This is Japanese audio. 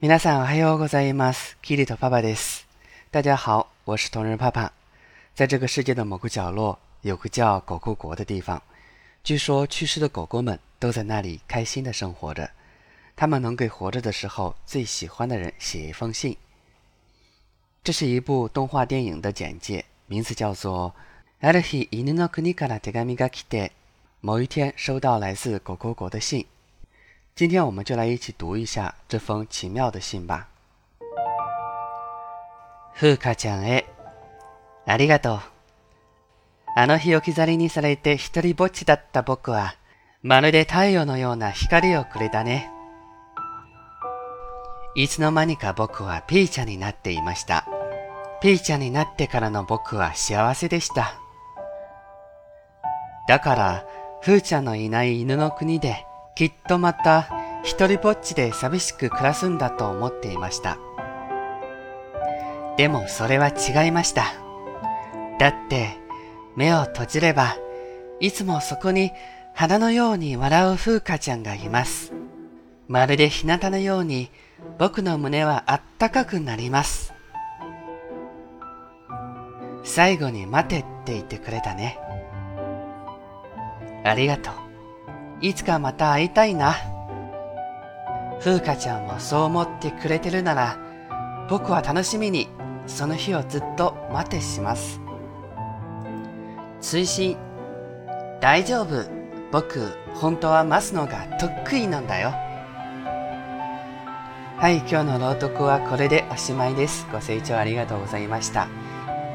皆さんおはようございます。キリト爸爸です。大家好，我是同仁爸爸。在这个世界的某个角落，有个叫狗狗国的地方。据说去世的狗狗们都在那里开心的生活着。他们能给活着的时候最喜欢的人写一封信。这是一部动画电影的简介，名字叫做《ある日犬の国から手紙が来て》。某一天收到来自狗狗国的信。 今天我们就来一起读一下这封奇妙的信吧。風花ちゃんへ、ありがとう。あの日置き去りにされて一人ぼっちだった僕は、まるで太陽のような光をくれたね。いつの間にか僕はピーちゃんになっていました。ピーちゃんになってからの僕は幸せでした。だから、ふーちゃんのいない犬の国で、きっとまた一人ぼっちで寂しく暮らすんだと思っていました。でもそれは違いました。だって、目を閉じれば、いつもそこに花のように笑う風花ちゃんがいます。まるで日向のように僕の胸はあったかくなります。最後に待てって言ってくれたね。ありがとう。いつかまた会いたいな。風花ちゃんもそう思ってくれてるなら、僕は楽しみにその日をずっと待ってします。追伸大丈夫。僕、本当は待つのが得意なんだよ。はい、今日の朗読はこれでおしまいです。ご清聴ありがとうございました。